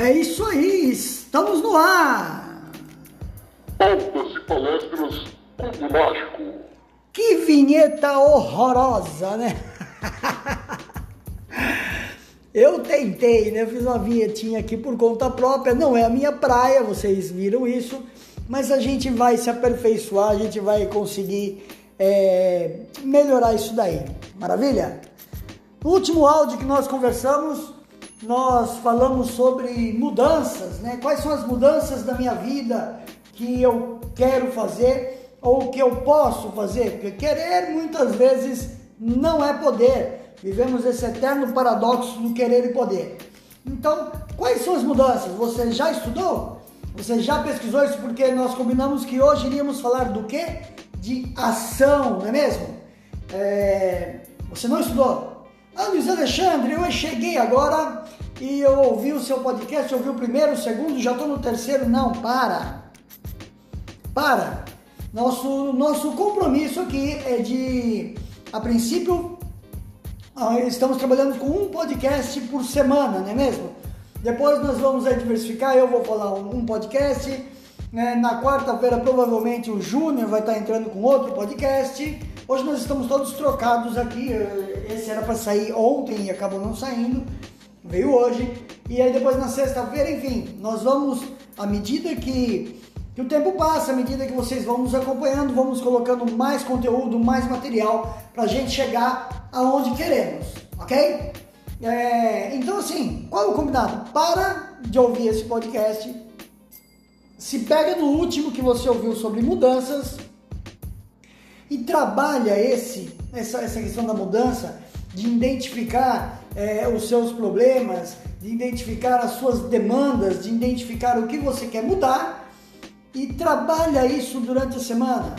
É isso aí, estamos no ar! Pautas e palestras Cubo Mágico. Que vinheta horrorosa, né? Eu tentei, né? Fiz uma vinhetinha aqui por conta própria. Não é a minha praia, vocês viram isso. Mas a gente vai se aperfeiçoar, a gente vai conseguir é, melhorar isso daí. Maravilha? No último áudio que nós conversamos, nós falamos sobre mudanças, né? Quais são as mudanças da minha vida que eu quero fazer ou que eu posso fazer? Porque querer muitas vezes não é poder. Vivemos esse eterno paradoxo do querer e poder. Então, quais são as mudanças? Você já estudou? Você já pesquisou isso? Porque nós combinamos que hoje iríamos falar do quê? De ação, não é mesmo? É... Você não estudou? Ah, Luiz Alexandre, eu cheguei agora e eu ouvi o seu podcast, ouvi o primeiro, o segundo, já estou no terceiro. Não, para. Para. Nosso, nosso compromisso aqui é de, a princípio, ah, estamos trabalhando com um podcast por semana, não é mesmo? Depois nós vamos diversificar, eu vou falar um podcast. Né? Na quarta-feira, provavelmente, o Júnior vai estar entrando com outro podcast. Hoje nós estamos todos trocados aqui. Esse era para sair ontem e acabou não saindo. Veio hoje. E aí depois na sexta-feira, enfim, nós vamos, à medida que, que o tempo passa, à medida que vocês vão nos acompanhando, vamos colocando mais conteúdo, mais material para a gente chegar aonde queremos, ok? É, então assim, qual é o combinado? Para de ouvir esse podcast. Se pega no último que você ouviu sobre mudanças e trabalha esse, essa, essa questão da mudança, de identificar é, os seus problemas, de identificar as suas demandas, de identificar o que você quer mudar e trabalha isso durante a semana.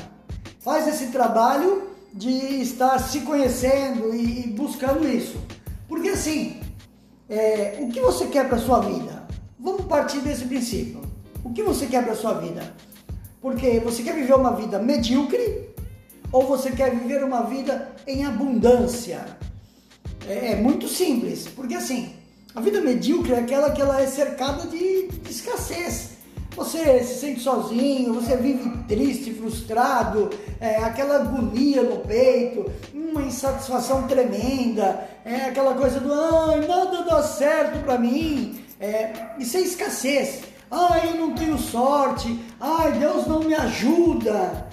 Faz esse trabalho de estar se conhecendo e, buscando isso. Porque assim, é, o que você quer para sua vida? Vamos partir desse princípio. O que você quer para sua vida? Porque você quer viver uma vida medíocre ou você quer viver uma vida em abundância? É, é muito simples, porque assim, a vida medíocre é aquela que ela é cercada de, de escassez. Você se sente sozinho, você vive triste, frustrado, é, aquela agonia no peito, uma insatisfação tremenda, é aquela coisa do ai, nada dá certo para mim. É, isso é escassez. Ai, eu não tenho sorte. Ai, Deus não me ajuda.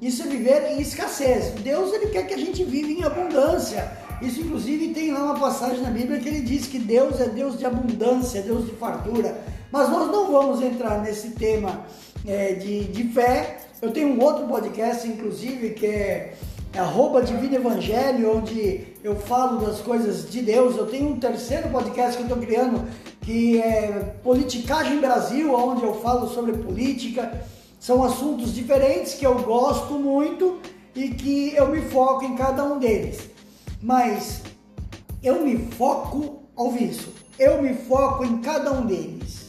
Isso é viver em escassez. Deus ele quer que a gente viva em abundância. Isso inclusive tem lá uma passagem na Bíblia que ele diz que Deus é Deus de abundância, Deus de fartura. Mas nós não vamos entrar nesse tema é, de, de fé. Eu tenho um outro podcast, inclusive, que é arroba Divino Evangelho, onde eu falo das coisas de Deus. Eu tenho um terceiro podcast que eu estou criando, que é Politicagem Brasil, onde eu falo sobre política. São assuntos diferentes que eu gosto muito e que eu me foco em cada um deles. Mas eu me foco, ouve isso, eu me foco em cada um deles.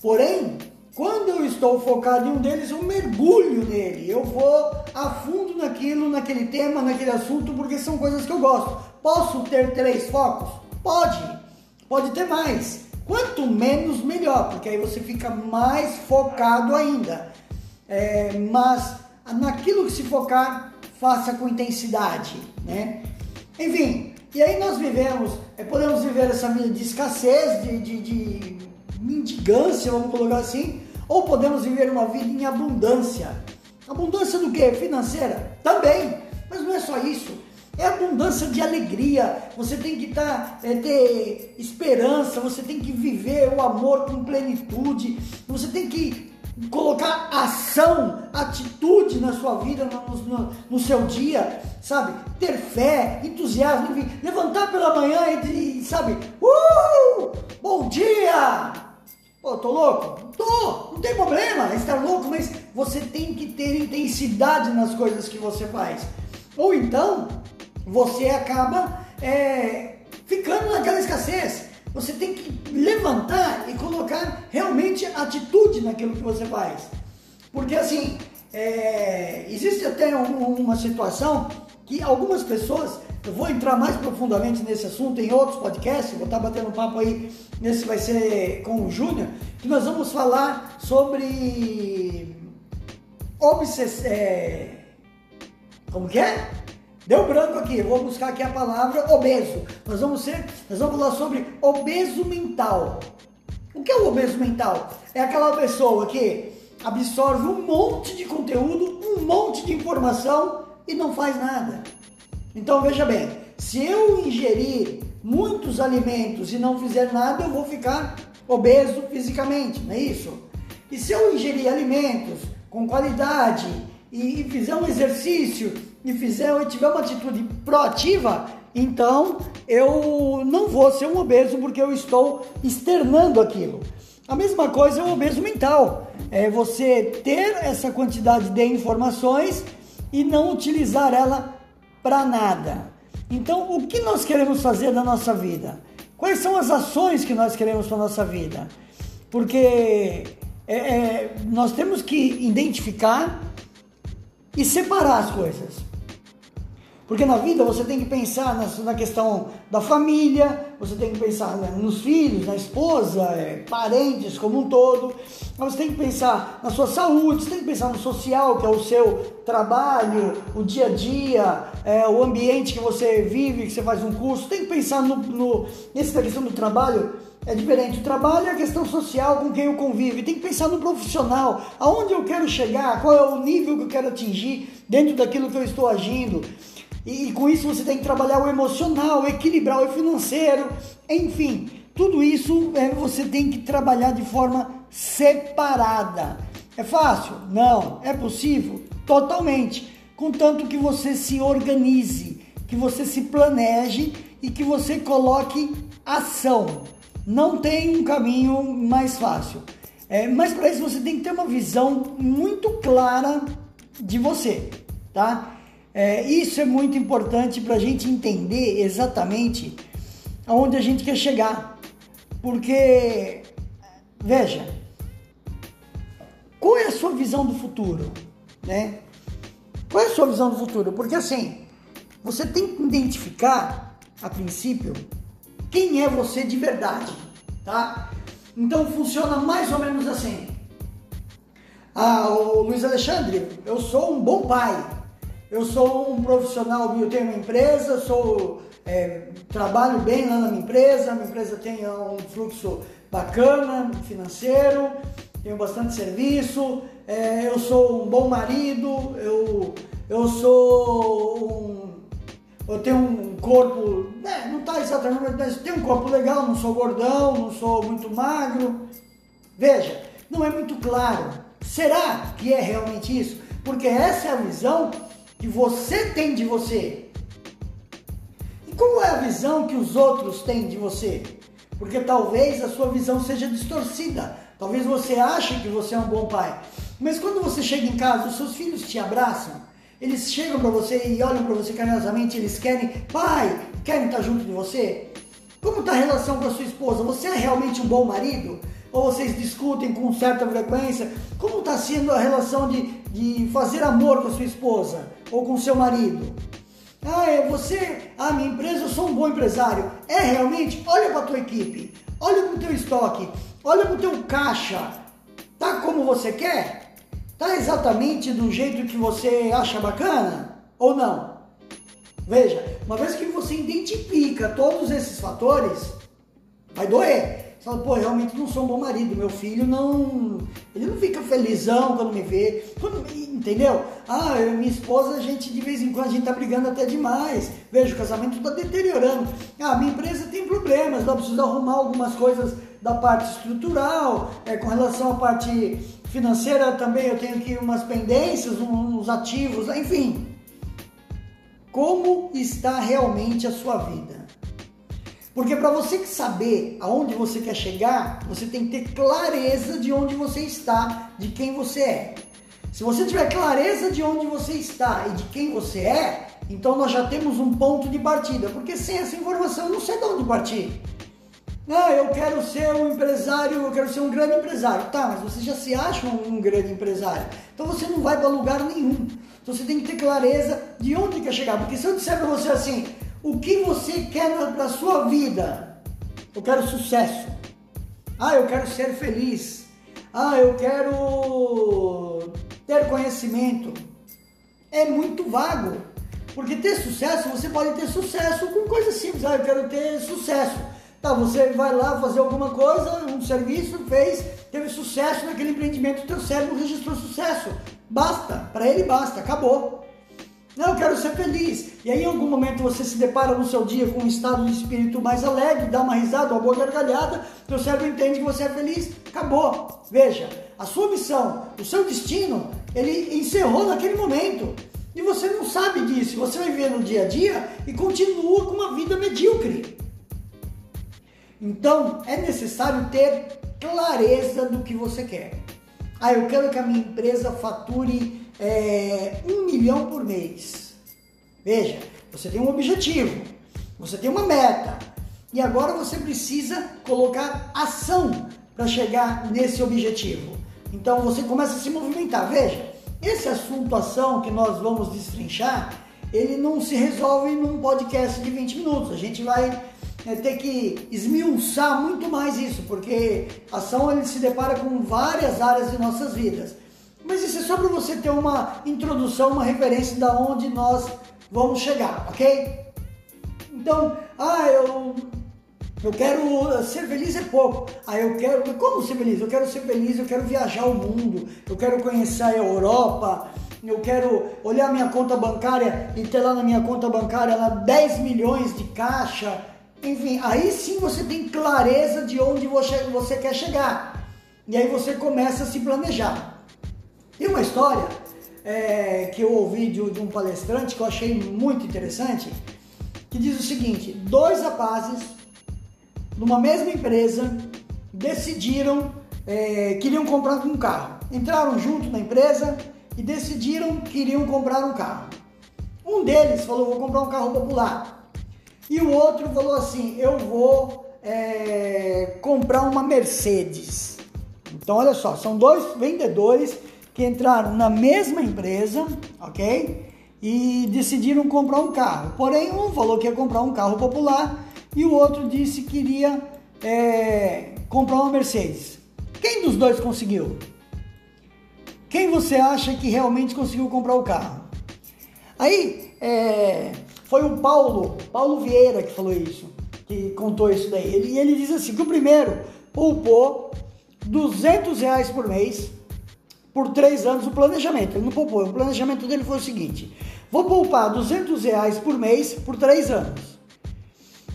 Porém, quando eu estou focado em um deles, eu mergulho nele. Eu vou a fundo naquilo, naquele tema, naquele assunto, porque são coisas que eu gosto. Posso ter três focos? Pode. Pode ter mais. Quanto menos, melhor, porque aí você fica mais focado ainda. É, mas naquilo que se focar, faça com intensidade, né? Enfim, e aí nós vivemos, é, podemos viver essa vida de escassez, de, de, de mendigância, vamos colocar assim, ou podemos viver uma vida em abundância. Abundância do que? Financeira? Também, mas não é só isso. É abundância de alegria. Você tem que tá, é, ter esperança, você tem que viver o amor com plenitude, você tem que colocar ação, atitude na sua vida, no, no, no, seu dia, sabe? Ter fé, entusiasmo, enfim, levantar pela manhã e, sabe? Uh! Bom dia! Pô, tô louco? Tô, não tem problema estar louco, mas você tem que ter intensidade nas coisas que você faz. Ou então, você acaba é, ficando naquela escassez. Você tem que levantar e colocar realmente atitude naquilo que você faz. Porque assim, é, existe até um, uma situação que algumas pessoas, eu vou entrar mais profundamente nesse assunto em outros podcasts, vou estar batendo um papo aí, nesse vai ser com o Júnior, que nós vamos falar sobre obsess... É... Como que é? Deu branco aqui, vou buscar aqui a palavra obeso. Nós vamos ser, nós vamos falar sobre obeso mental. O que é o obeso mental? É aquela pessoa que absorve um monte de conteúdo, um monte de informação e não faz nada. Então veja bem, se eu ingerir muitos alimentos e não fizer nada, eu vou ficar obeso fisicamente, não é isso? E se eu ingerir alimentos com qualidade e, fizer um exercício e fizer e tiver uma atitude proativa, então eu não vou ser um obeso porque eu estou externando aquilo. A mesma coisa é o obeso mental. É você ter essa quantidade de informações e não utilizar ela para nada. Então, o que nós queremos fazer na nossa vida? Quais são as ações que nós queremos para nossa vida? Porque é, é, nós temos que identificar e separar as coisas. Porque na vida você tem que pensar na, na questão da família, você tem que pensar né, nos filhos, na esposa, é, parentes como um todo. Mas você tem que pensar na sua saúde, você tem que pensar no social, que é o seu trabalho, o dia a dia, é, o ambiente que você vive, que você faz um curso. Tem que pensar no, no nesse da questão do trabalho. É diferente. O trabalho é a questão social com quem eu convivo. Tem que pensar no profissional. Aonde eu quero chegar? Qual é o nível que eu quero atingir dentro daquilo que eu estou agindo? E, com isso você tem que trabalhar o emocional, equilibrar o financeiro, enfim, tudo isso é, você tem que trabalhar de forma separada. É fácil? Não. É possível? Totalmente. Contanto que você se organize, que você se planeje e que você coloque ação. Não tem um caminho mais fácil. É, mas para isso você tem que ter uma visão muito clara de você, tá? É, isso é muito importante para a gente entender exatamente aonde a gente quer chegar. Porque, veja, qual é a sua visão do futuro? Né? Qual é a sua visão do futuro? Porque assim, você tem que identificar, a princípio, quem é você de verdade, tá? Então funciona mais ou menos assim. Ah, o Luiz Alexandre, eu sou um bom pai. Eu sou um profissional, eu tenho uma empresa, sou, é, trabalho bem lá na minha empresa, a minha empresa tem um fluxo bacana, financeiro, tenho bastante serviço, é, eu sou um bom marido, eu, eu sou um. Eu tenho um corpo, né, não está exatamente, mas tenho um corpo legal, não sou gordão, não sou muito magro. Veja, não é muito claro. Será que é realmente isso? Porque essa é a visão que você tem de você. E qual é a visão que os outros têm de você? Porque talvez a sua visão seja distorcida. Talvez você ache que você é um bom pai. Mas quando você chega em casa, os seus filhos te abraçam, eles chegam para você e olham para você carinhosamente, eles querem, pai, querem estar junto de você? Como está a relação com a sua esposa? Você é realmente um bom marido? Ou vocês discutem com certa frequência? Como está sendo a relação de, de fazer amor com a sua esposa? ou com seu marido. Ah, é você, a ah, minha empresa, eu sou um bom empresário. É realmente? Olha para a tua equipe, olha para o teu estoque, olha para o teu caixa. Tá como você quer? Tá exatamente do jeito que você acha bacana ou não? Veja, uma vez que você identifica todos esses fatores, vai doer fala, pô, realmente não sou um bom marido, meu filho não. Ele não fica felizão quando me vê. Quando, entendeu? Ah, eu, minha esposa, a gente de vez em quando a gente tá brigando até demais. Veja, o casamento tá deteriorando. Ah, minha empresa tem problemas, eu preciso arrumar algumas coisas da parte estrutural, é, com relação à parte financeira também eu tenho aqui umas pendências, uns ativos, enfim. Como está realmente a sua vida? Porque para você saber aonde você quer chegar, você tem que ter clareza de onde você está, de quem você é. Se você tiver clareza de onde você está e de quem você é, então nós já temos um ponto de partida. Porque sem essa informação eu não sei de onde partir. Ah, eu quero ser um empresário, eu quero ser um grande empresário. Tá, mas você já se acha um grande empresário. Então você não vai para lugar nenhum. Então você tem que ter clareza de onde quer chegar. Porque se eu disser para você assim, o que você quer para a sua vida? Eu quero sucesso. Ah, eu quero ser feliz. Ah, eu quero ter conhecimento. É muito vago. Porque ter sucesso, você pode ter sucesso com coisas simples. Ah, eu quero ter sucesso. Tá, você vai lá fazer alguma coisa, um serviço, fez, teve sucesso naquele empreendimento, teu cérebro registrou sucesso. Basta, para ele basta, acabou. Não, eu quero ser feliz. E aí, em algum momento, você se depara no seu dia com um estado de espírito mais alegre, dá uma risada, uma boa gargalhada, seu cérebro entende que você é feliz, acabou. Veja, a sua missão, o seu destino, ele encerrou naquele momento. E você não sabe disso. Você vai viver no dia a dia e continua com uma vida medíocre. Então é necessário ter clareza do que você quer. Ah, eu quero que a minha empresa fature é, um milhão por mês. Veja, você tem um objetivo, você tem uma meta e agora você precisa colocar ação para chegar nesse objetivo. Então você começa a se movimentar. Veja, esse assunto ação que nós vamos destrinchar, ele não se resolve num podcast de 20 minutos. A gente vai é, ter que esmiuçar muito mais isso, porque ação ele se depara com várias áreas de nossas vidas. Mas isso é só para você ter uma introdução, uma referência da onde nós vamos chegar, ok? Então, ah, eu eu quero ser feliz é pouco. Ah, eu quero. Como ser feliz? Eu quero ser feliz, eu quero viajar o mundo, eu quero conhecer a Europa, eu quero olhar minha conta bancária e ter lá na minha conta bancária lá 10 milhões de caixa. Enfim, aí sim você tem clareza de onde você, quer chegar. E aí você começa a se planejar. Tem uma história é, que eu ouvi de, de um palestrante que eu achei muito interessante, que diz o seguinte: dois rapazes numa mesma empresa decidiram é, queriam comprar um carro. Entraram junto na empresa e decidiram que iriam comprar um carro. Um deles falou: vou comprar um carro popular. E o outro falou assim: eu vou é, comprar uma Mercedes. Então, olha só, são dois vendedores que entraram na mesma empresa, ok? E decidiram comprar um carro. Porém, um falou que ia comprar um carro popular e o outro disse que iria é, comprar uma Mercedes. Quem dos dois conseguiu? Quem você acha que realmente conseguiu comprar o carro? Aí, é, foi o Paulo, Paulo Vieira que falou isso, que contou isso daí. Ele, ele diz assim, que o primeiro poupou 200 reais por mês por três anos o planejamento. Ele não poupou, o planejamento dele foi o seguinte, vou poupar 200 reais por mês por três anos.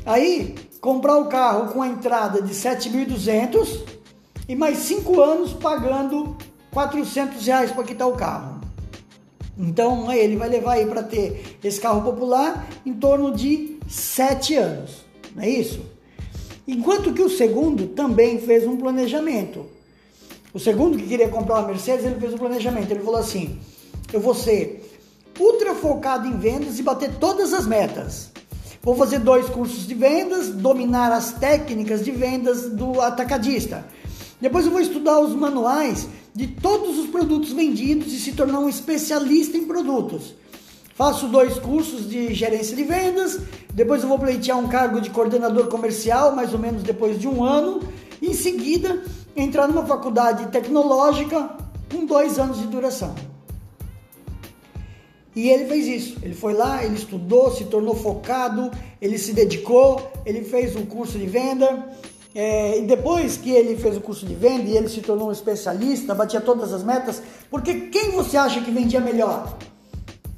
Aí, comprar o carro com a entrada de 7.200 e mais cinco anos pagando 400 reais para quitar o carro. Então ele vai levar aí para ter esse carro popular em torno de 7 anos, não é isso? Enquanto que o segundo também fez um planejamento. O segundo que queria comprar uma Mercedes, ele fez um planejamento. Ele falou assim: eu vou ser ultra focado em vendas e bater todas as metas. Vou fazer dois cursos de vendas, dominar as técnicas de vendas do atacadista. Depois eu vou estudar os manuais de todos os produtos vendidos e se tornar um especialista em produtos. Faço dois cursos de gerência de vendas, depois eu vou pleitear um cargo de coordenador comercial, mais ou menos depois de um ano, em seguida entrar numa faculdade tecnológica com dois anos de duração. E ele fez isso. Ele foi lá, ele estudou, se tornou focado, ele se dedicou, ele fez um curso de venda é, e depois que ele fez o curso de venda e ele se tornou um especialista, batia todas as metas, porque quem você acha que vendia melhor?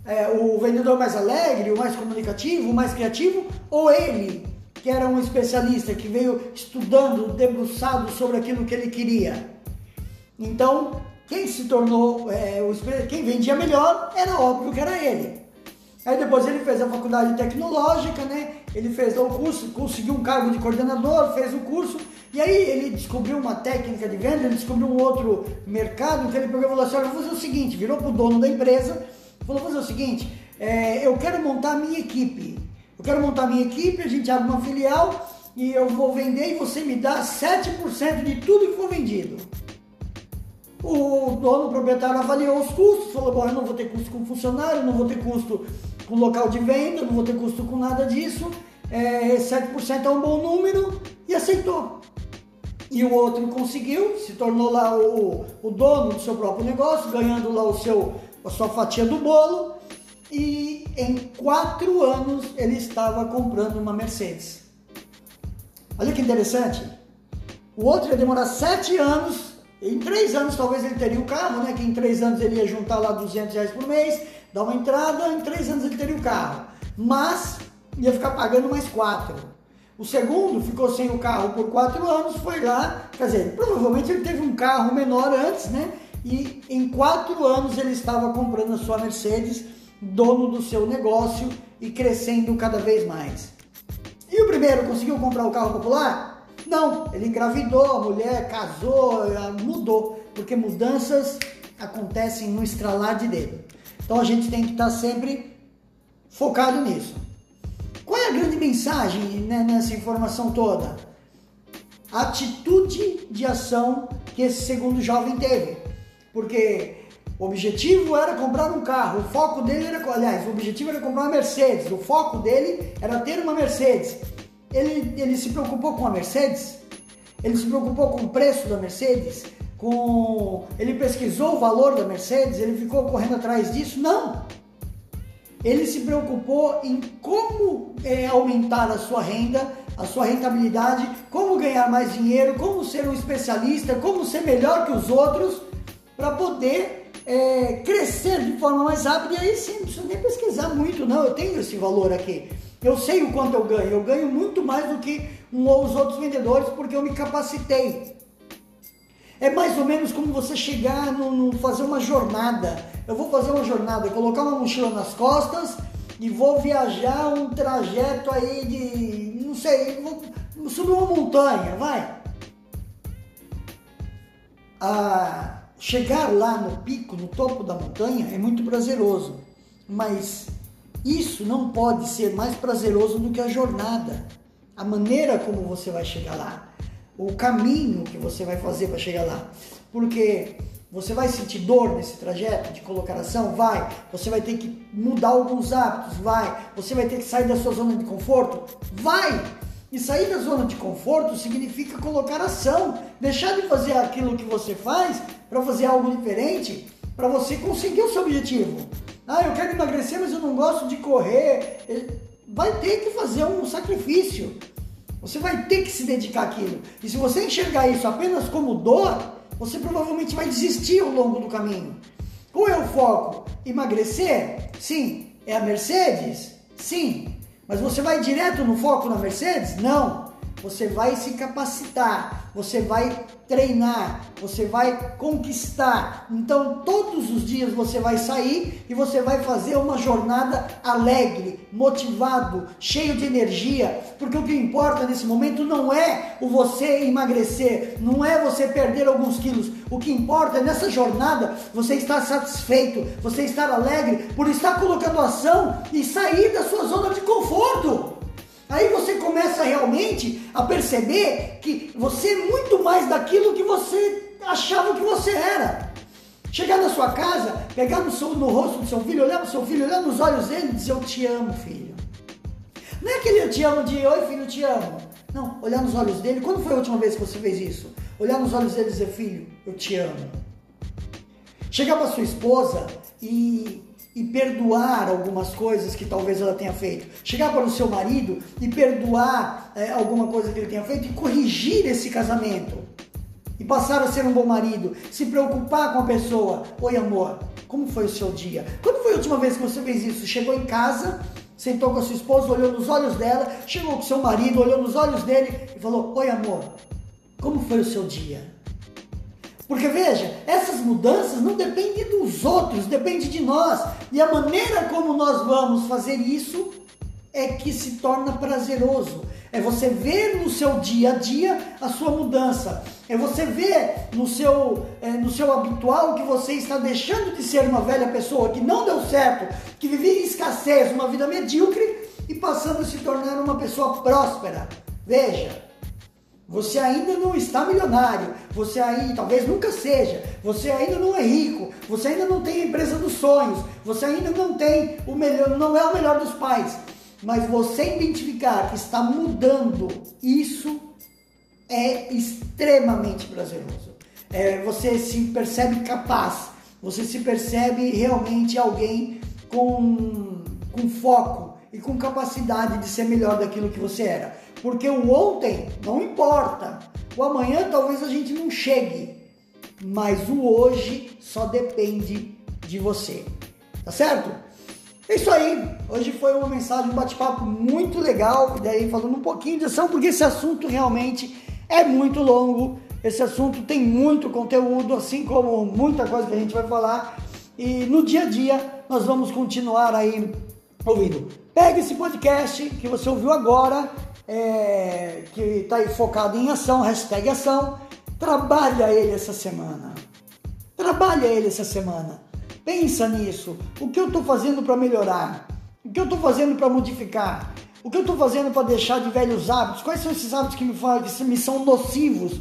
É, o vendedor mais alegre, o mais comunicativo, o mais criativo, ou ele, que era um especialista, que veio estudando, debruçado sobre aquilo que ele queria? Então, quem se tornou, é, o, quem vendia melhor, era óbvio que era ele. Aí depois ele fez a faculdade tecnológica, né? Ele fez o curso, conseguiu um cargo de coordenador, fez o curso, e aí ele descobriu uma técnica de venda, ele descobriu um outro mercado, então ele pegou e falou assim, olha, vou fazer o seguinte, virou pro dono da empresa, falou, vou fazer o seguinte, é, eu quero montar a minha equipe. Eu quero montar minha equipe, a gente abre uma filial e eu vou vender e você me dá 7% de tudo que for vendido. O dono, o proprietário avaliou os custos, falou, bom, eu não vou ter custo com funcionário, não vou ter custo com local de venda, não vou ter custo com nada disso, é, 7% é um bom número, e aceitou. E o outro conseguiu, se tornou lá o, o dono do seu próprio negócio, ganhando lá o seu, a sua fatia do bolo, e em quatro anos ele estava comprando uma Mercedes. Olha que interessante. O outro ia demorar sete anos, em três anos talvez ele teria o carro, né? Que em três anos ele ia juntar lá 200 reais por mês, dar uma entrada, em três anos ele teria o carro. Mas ia ficar pagando mais quatro. O segundo ficou sem o carro por quatro anos, foi lá, quer dizer, provavelmente ele teve um carro menor antes, né? E em quatro anos ele estava comprando a sua Mercedes, dono do seu negócio e crescendo cada vez mais. E o primeiro conseguiu comprar o carro popular? Não, ele engravidou, a mulher casou, mudou, porque mudanças acontecem no estralar de dedo. Então a gente tem que estar sempre focado nisso. Qual é a grande mensagem né, nessa informação toda? A atitude de ação que esse segundo jovem teve. Porque o objetivo era comprar um carro, o foco dele era, aliás, o objetivo era comprar uma Mercedes, o foco dele era ter uma Mercedes. Ele, ele se preocupou com a Mercedes? Ele se preocupou com o preço da Mercedes? Com ele pesquisou o valor da Mercedes? Ele ficou correndo atrás disso? Não. Ele se preocupou em como é, aumentar a sua renda, a sua rentabilidade, como ganhar mais dinheiro, como ser um especialista, como ser melhor que os outros para poder é, crescer de forma mais rápida, e aí sim, não precisa nem pesquisar muito, não. Eu tenho esse valor aqui. Eu sei o quanto eu ganho. Eu ganho muito mais do que um ou os outros vendedores porque eu me capacitei. É mais ou menos como você chegar no, no fazer uma jornada. Eu vou fazer uma jornada, colocar uma mochila nas costas e vou viajar um trajeto aí de, não sei, vou subir uma montanha, vai. Ah, Chegar lá no pico, no topo da montanha, é muito prazeroso, mas isso não pode ser mais prazeroso do que a jornada, a maneira como você vai chegar lá, o caminho que você vai fazer para chegar lá, porque você vai sentir dor nesse trajeto de colocação? Vai. Você vai ter que mudar alguns hábitos? Vai. Você vai ter que sair da sua zona de conforto? Vai. E sair da zona de conforto significa colocar ação, deixar de fazer aquilo que você faz para fazer algo diferente, para você conseguir o seu objetivo. Ah, eu quero emagrecer, mas eu não gosto de correr. Vai ter que fazer um sacrifício. Você vai ter que se dedicar àquilo. E se você enxergar isso apenas como dor, você provavelmente vai desistir ao longo do caminho. Qual é o foco? Emagrecer? Sim. É a Mercedes? Sim. Mas você vai direto no foco na Mercedes? Não. Você vai se capacitar, você vai treinar, você vai conquistar. Então, todos os dias você vai sair e você vai fazer uma jornada alegre, motivado, cheio de energia, porque o que importa nesse momento não é o você emagrecer, não é você perder alguns quilos. O que importa é nessa jornada você estar satisfeito, você estar alegre por estar colocando ação e sair da sua zona de conforto. Aí você começa realmente a perceber que você é muito mais daquilo que você achava que você era. Chegar na sua casa, pegar no, seu, no rosto do seu filho, olhar para o seu filho, olhar nos olhos dele e dizer: Eu te amo, filho. Não é aquele eu te amo de Oi, filho, eu te amo. Não, olhar nos olhos dele. Quando foi a última vez que você fez isso? Olhar nos olhos dele e dizer: Filho, eu te amo. Chegar para sua esposa e e perdoar algumas coisas que talvez ela tenha feito. Chegar para o seu marido e perdoar é, alguma coisa que ele tenha feito e corrigir esse casamento. E passar a ser um bom marido. Se preocupar com a pessoa. Oi, amor, como foi o seu dia? Quando foi a última vez que você fez isso? Chegou em casa, sentou com a sua esposa, olhou nos olhos dela, chegou com seu marido, olhou nos olhos dele e falou: Oi, amor, como foi o seu dia? Porque veja, essas mudanças não dependem dos outros, depende de nós. E a maneira como nós vamos fazer isso é que se torna prazeroso. É você ver no seu dia a dia a sua mudança. É você ver no seu, é, no seu habitual que você está deixando de ser uma velha pessoa que não deu certo, que vivia em escassez, uma vida medíocre e passando a se tornar uma pessoa próspera. Veja, Você ainda não está milionário, você aí talvez nunca seja, você ainda não é rico, você ainda não tem a empresa dos sonhos, você ainda não tem o melhor, não é o melhor dos pais. Mas você identificar que está mudando, isso é extremamente prazeroso. É, você se percebe capaz, você se percebe realmente alguém com, com foco e com capacidade de ser melhor daquilo que você era. Porque o ontem não importa, o amanhã talvez a gente não chegue, mas o hoje só depende de você, tá certo? É isso aí. Hoje foi uma mensagem, um bate-papo muito legal, daí falando um pouquinho de ação, porque esse assunto realmente é muito longo. Esse assunto tem muito conteúdo, assim como muita coisa que a gente vai falar. E no dia a dia nós vamos continuar aí ouvindo. Pegue esse podcast que você ouviu agora, é, que está focado em ação, hashtag ação. Trabalha ele essa semana. Trabalha ele essa semana. Pensa nisso. O que eu estou fazendo para melhorar? O que eu estou fazendo para modificar? O que eu estou fazendo para deixar de velhos hábitos? Quais são esses hábitos que me, que me são nocivos? O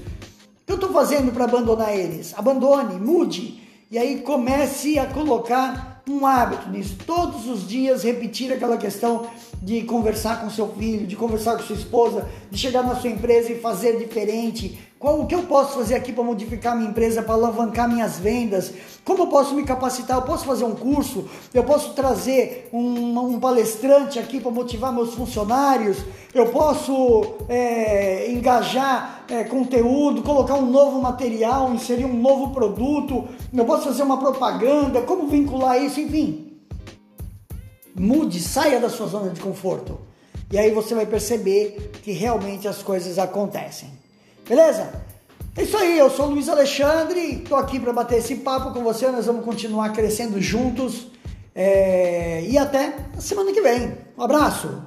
que eu estou fazendo para abandonar eles? Abandone, mude. E aí comece a colocar um hábito nisso. Todos os dias repetir aquela questão de conversar com seu filho, de conversar com sua esposa, de chegar na sua empresa e fazer diferente. Qual o que eu posso fazer aqui para modificar minha empresa, para alavancar minhas vendas? Como eu posso me capacitar? Eu posso fazer um curso? Eu posso trazer um, um palestrante aqui para motivar meus funcionários? Eu posso é, engajar é, conteúdo, colocar um novo material, inserir um novo produto? Eu posso fazer uma propaganda? Como vincular isso? Enfim, Mude, saia da sua zona de conforto. E aí você vai perceber que realmente as coisas acontecem. Beleza? É isso aí, eu sou Luiz Alexandre, estou aqui para bater esse papo com você. Nós vamos continuar crescendo juntos. É... E até a semana que vem. Um abraço!